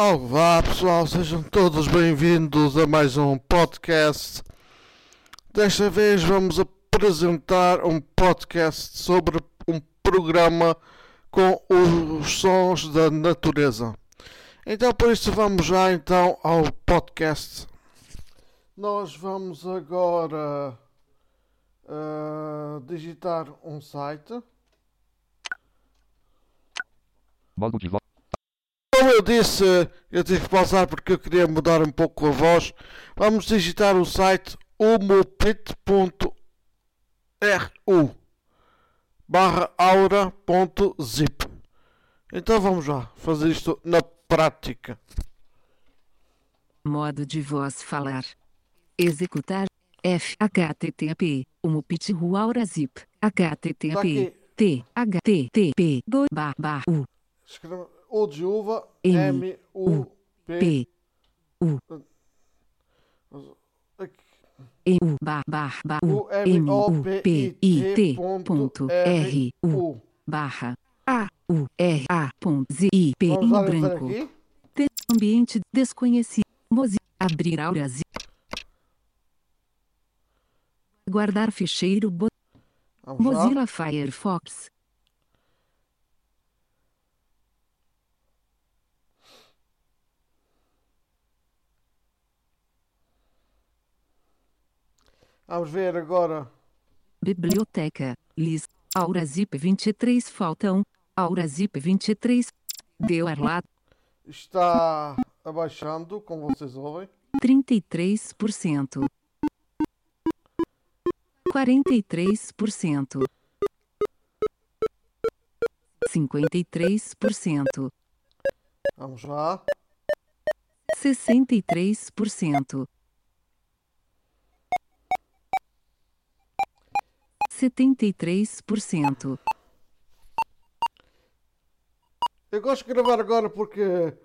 Olá pessoal, sejam todos bem-vindos a mais um podcast. Desta vez vamos apresentar um podcast sobre um programa com os sons da natureza. Então por isso vamos já então ao podcast. Nós vamos agora uh, digitar um site. Modo de. Como eu disse, eu tive que pausar porque eu queria mudar um pouco a voz. Vamos digitar o site humopit.ru barra aura.zip. Então vamos lá fazer isto na prática. Modo de voz falar. Executar. F HTTP. Umupit.ru aurazip. HTTP. T HTTP. 2 barra U. Escreve U de uva, M, U, P, U E U bar bar bar U, M, O, P, I, T, ponto, R, U barra A U R A ponto Z I P em branco. ambiente desconhecido. Mozilla abrir auras. Guardar ficheiro. Mozilla Firefox. Vamos ver agora. Biblioteca, list, Aurazip 23 faltam, Aurazip 23, deu lá. Está abaixando, como vocês ouvem. 33%, 43%, 53%, Vamos lá. 63%, 73%. Eu gosto de gravar agora porque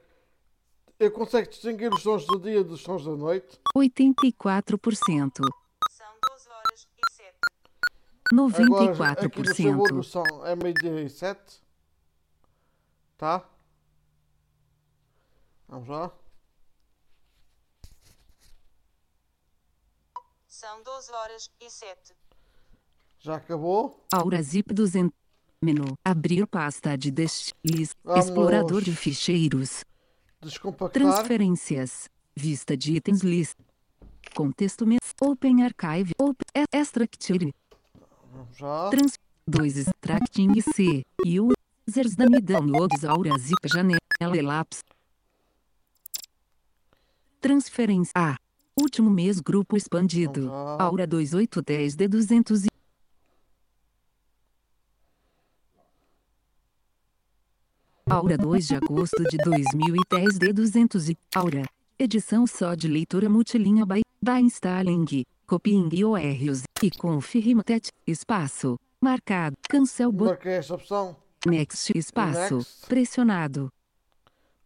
eu consigo distinguir os sons do dia dos sons da noite. 84%, São 12 horas e 7. Agora, aqui 94%, são é meio-dia e sete. Tá? Vamos lá. São 12 horas e 7. Já acabou. Aurazip 200. Menu. Abrir pasta de. Vamos. Explorador de ficheiros. Descompactar. Transferências. Vista de itens list. Contexto mes. Open Archive. Open Extractive. Vamos já. Trans. 2 Extracting C. E Users da Downloads Aurazip Janela Elapse. Transferência A. Último mês grupo expandido. Lá. Aura 2810 de 200 Aura 2 de agosto de 2010 de 200 e Aura. Edição só de leitura multilinha by, by installing, copying URLs e confirmatet, espaço, marcado, cancel botão, Marquei esta opção. next, espaço, Next. pressionado,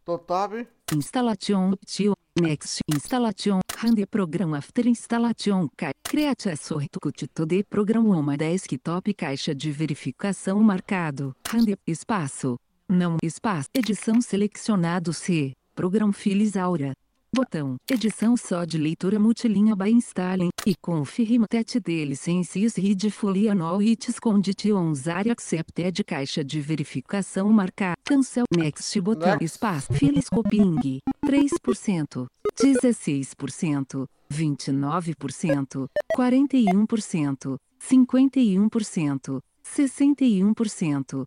Dou tab. installation. Option, next, installation, rande program after installation, create a sortucutito de programa uma desktop caixa de verificação marcado, rande, espaço, não, espaço, edição selecionado C, program files aura. Botão, edição só de leitura multilinha by installing, e confirma tet de licences read fully annual its conditions are accepted caixa de verificação marcar, cancel, next botão, Next. espaço, files copying, 3%, 16%, 29%, 41%, 51%, 61%,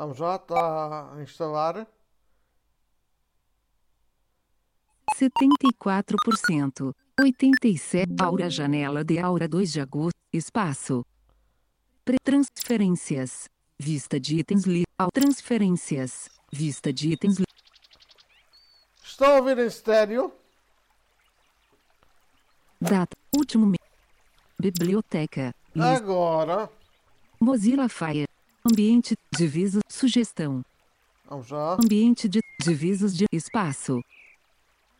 Vamos já. Está a instalar. 74%, 87%, Aura Janela de Aura 2 de agosto, espaço. Transferências, vista de itens li, transferências, vista de itens li, Estão a ouvir em estéreo. data, último mês. Biblioteca, lista, Agora. Mozilla Fire, ambiente, divisos, sugestão, Vamos já. ambiente de, divisos de, espaço.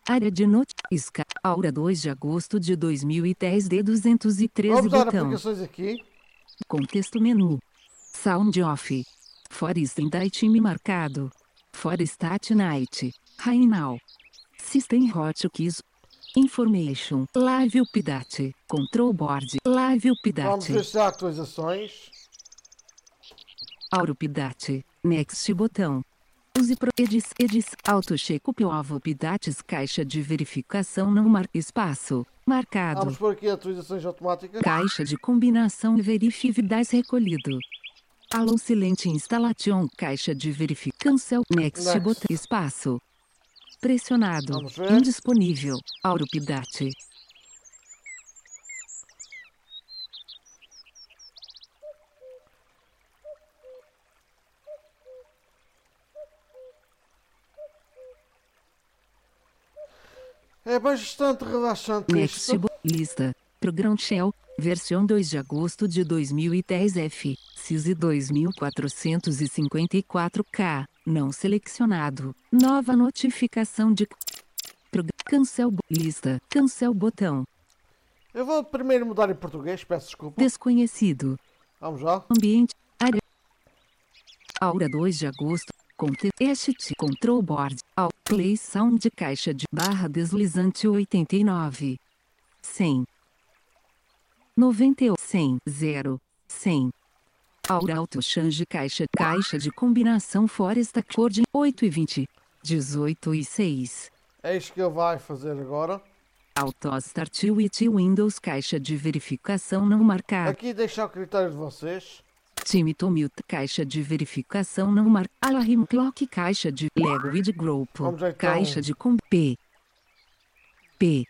Área de notícia, Aura 2 de agosto de 2010 de 213 Vamos botão. aplicações aqui. Contexto menu. Sound off. Forest em time marcado. Forestat Night. Rainal. System Hotkeys. Information. Live Update. Control Board. Live Vamos Update. se há atualizações. Auro Update. Next botão. Use pro edis edis auto check ovo updates caixa de verificação não mar espaço marcado Vamos por aqui atualizações automáticas. caixa de combinação verifique das recolhido alô silente installation caixa de verificação cancel next, Next. botão espaço pressionado indisponível auro É bastante relaxante bo- lista. Programa Shell, versão 2 de agosto de 2010 F, CISI 2454K, não selecionado. Nova notificação de Cancel lista, cancel botão, Eu vou primeiro mudar em português, peço desculpa. desconhecido, Vamos lá. ambiente, área. Aura 2 de agosto, conte este control board, ao play sound de caixa de barra deslizante 89. 100. 90 100 0 100. Aura Auto Change caixa caixa de combinação Foresta Code 8 e 20 18 e 6. É isto que ele vai fazer agora. Auto Start Windows caixa de verificação não marcada. Aqui deixar o critério de vocês. Time to mute caixa de verificação não marcada. Alarm Clock caixa de Language Group. Vamos então. Caixa de com P. P.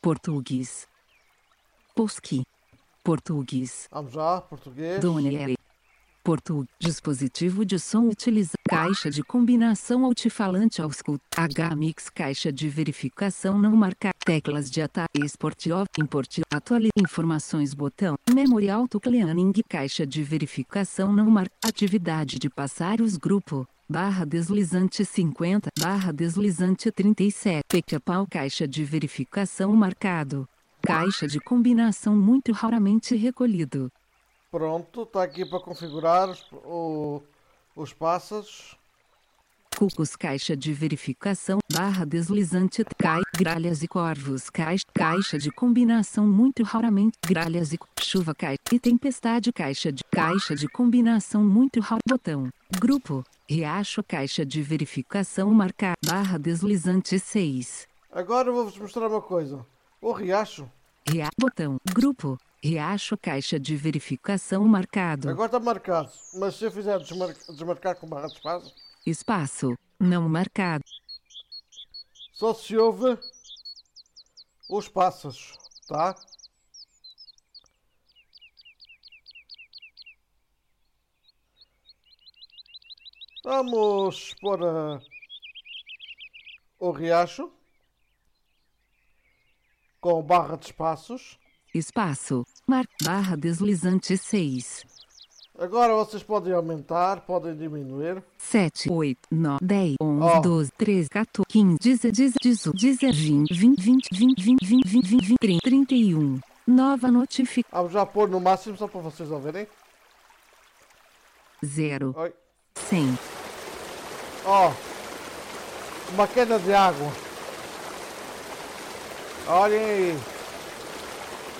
Português. Posqui. Português. Vamos lá, português. Português. Dispositivo de som utiliza. Caixa de combinação altifalante ao escuta. H-Mix. Caixa de verificação não marcar. Teclas de ata. Export off. Import. Atualiza. Informações. Botão. Memory auto cleaning. Caixa de verificação não marcar. Atividade de passarinhos. Grupo. Barra deslizante 50. Barra deslizante 37. Pica-pau. Caixa de verificação marcado. Caixa de combinação muito raramente recolhido. Pronto, está aqui para configurar os, o- os passos. Cucos caixa de verificação, barra deslizante, cai, gralhas e corvos, caixa, caixa de combinação muito raramente, gralhas e chuva cai, e tempestade caixa de caixa de combinação muito raro, botão, grupo, riacho caixa de verificação marcar, barra deslizante 6, Agora eu vou-vos mostrar uma coisa. O riacho, ria, botão, grupo, riacho caixa de verificação marcado, agora está marcado. Mas se eu fizer desmar- desmarcar com barra de espaço, espaço, não marcado, só se ouve os passos, tá? Vamos pôr eh, o riacho com barra de espaços. espaço, mar, barra deslizante 6. Agora vocês podem aumentar, podem diminuir. 7, 8, 9, 10, 11, 12, 13, 14, 15, 16, 18, 19, 20, 20, 20, 20, 20, 20, 20, 30, 31. Nova notificação. Ah, já pôr no máximo só para vocês ouvirem. 0. 100. Ó. Uma queda de água. Olhem aí.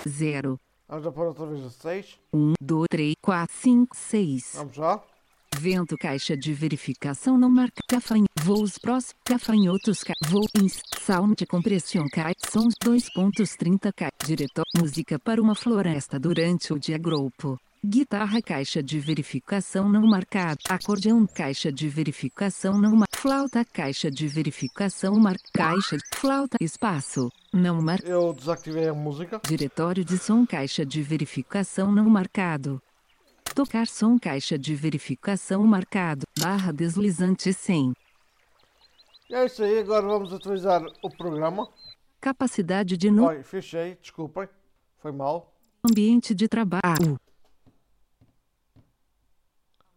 0. Vamos já pôr outra vez a 6. 1, 2, 3, 4, 5, 6. Vamos já. Vento caixa de verificação não marca cafanho. Voos próximos. Cafanhotos ca voo ins. Sound compressão cai. Sons 2.30 cai. Diretor. Música para uma floresta durante o dia grupo. Guitarra caixa de verificação não marcada. Acordeão caixa de verificação não marcada. Flauta caixa de verificação mar Caixa flauta espaço. Não marcado. Eu desativei a música. Diretório de som caixa de verificação não marcado. Tocar som caixa de verificação marcado. Barra deslizante 100. E é isso aí. Agora vamos atualizar o programa. Capacidade de no Oi, fechei. Desculpem. Foi mal. ambiente de trabalho.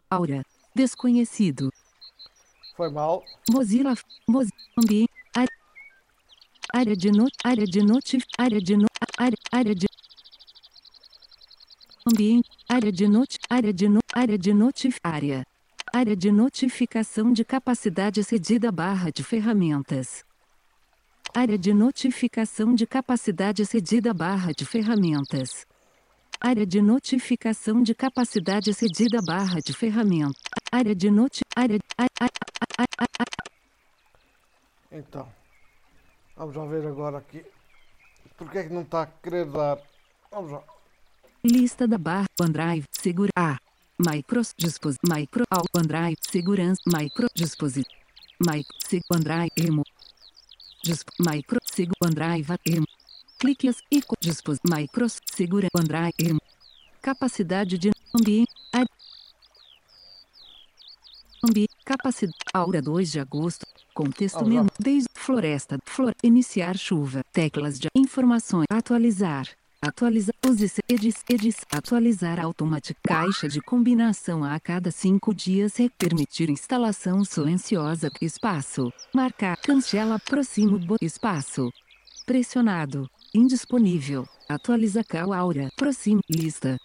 Aura. Desconhecido. Foi mal. Mozilla. Moz, ambiente. Área, área de not. Área de notif. Área de no. Área, área de. Ambiente. Área de not. Área de no. Área de notif. Área. Área de notificação de capacidade cedida barra de ferramentas. Área de notificação de capacidade cedida barra de ferramentas. Área de notificação de capacidade cedida barra de ferramenta. Área de noti... Área... Então, vamos lá ver agora aqui. Porque é que não está a querer dar? Vamos lá. Lista da barra OneDrive segura A. Micros dispos micro ao OneDrive segurança micro dispositivo. Mic sig OneDrive emo. Disp micro sig OneDrive emo. Cliques ico dispos micros segura OneDrive emo. Capacidade de ambiente a- ambiente capacidade aura 2 de agosto contexto Vamos lá. menu desde floresta flor iniciar chuva teclas de informações atualizar Atualizar use edis, edis, atualizar automática caixa de combinação a cada cinco dias permitir instalação silenciosa espaço marcar cancela próximo bo- espaço pressionado indisponível atualiza cal aura próximo lista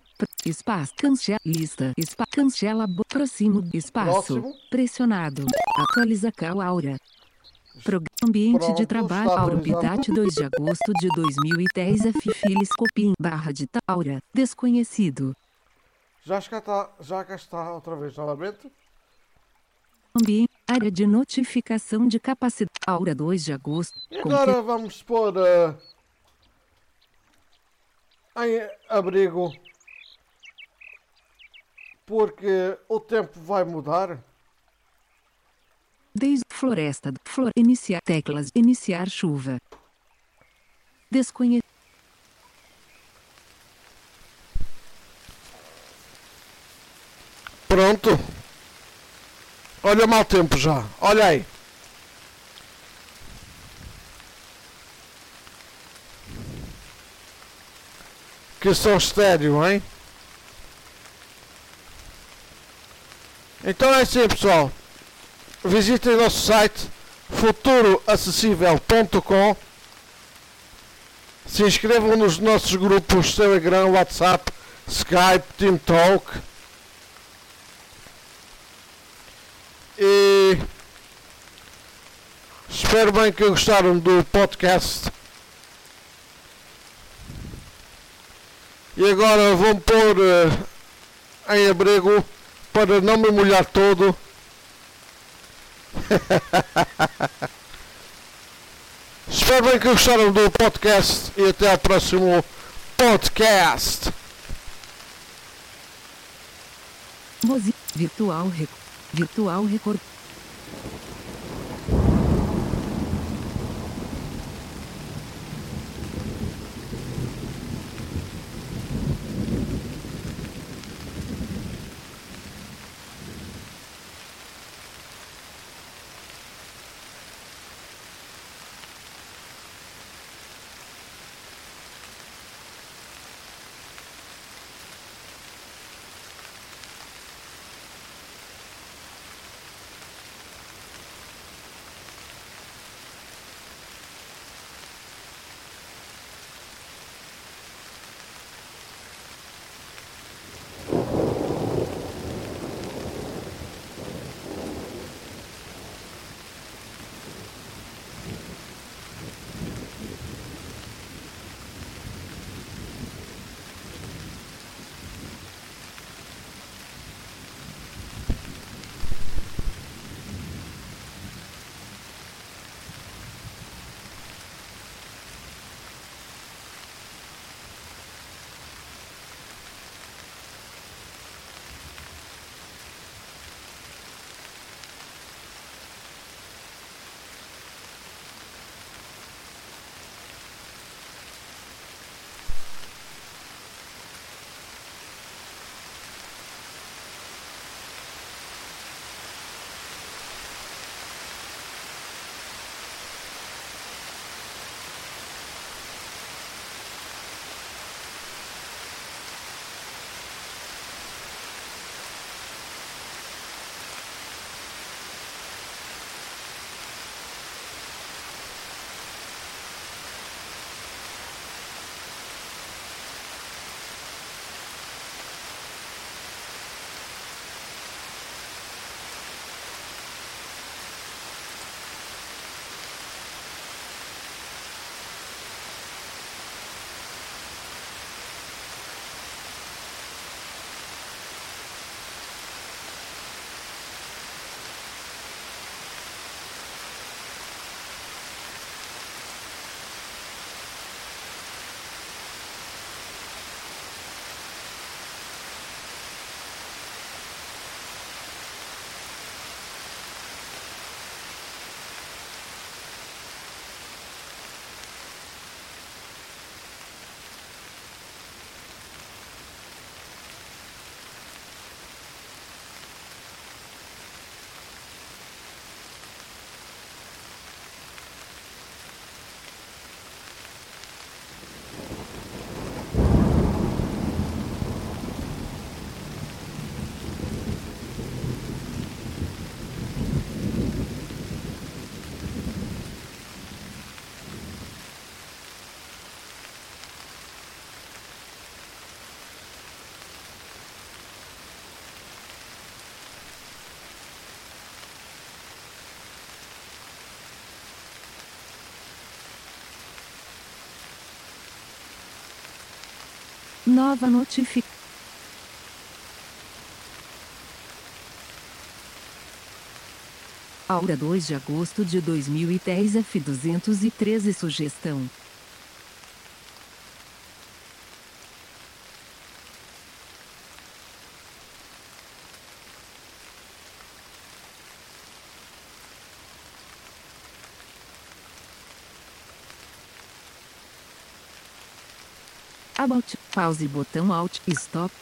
espaço cancela lista spa cancela próximo espaço Próximo. pressionado atualiza cal aura Programa Ambiente Pronto, de Trabalho atualizado. Habitat 2 de agosto de 2010 F Filis Copim barra de Taura Desconhecido Já está, já cá está outra vez novamente. Ambiente Área de Notificação de Capacidade Aura 2 de agosto E agora vamos pôr eh, em abrigo. Porque o tempo vai mudar. Desde Floresta Flor Iniciar Teclas Iniciar chuva Desconhecido Pronto. Olha o mau tempo já. Olha aí. Que som estéreo, hein? Então é assim, pessoal. Visitem nosso site futuroacessível.com Se inscrevam nos nossos grupos Telegram, WhatsApp, Skype, TeamTalk. E espero bem que gostaram do podcast. E agora vou pôr eh, em abrigo para não me molhar todo. espero bem que gostaram do podcast e até ao próximo podcast. Virtual Rec Virtual Record Nova notificação. Aura 2 de agosto de 2010 F213 Sugestão About, pause botão Alt, Stop,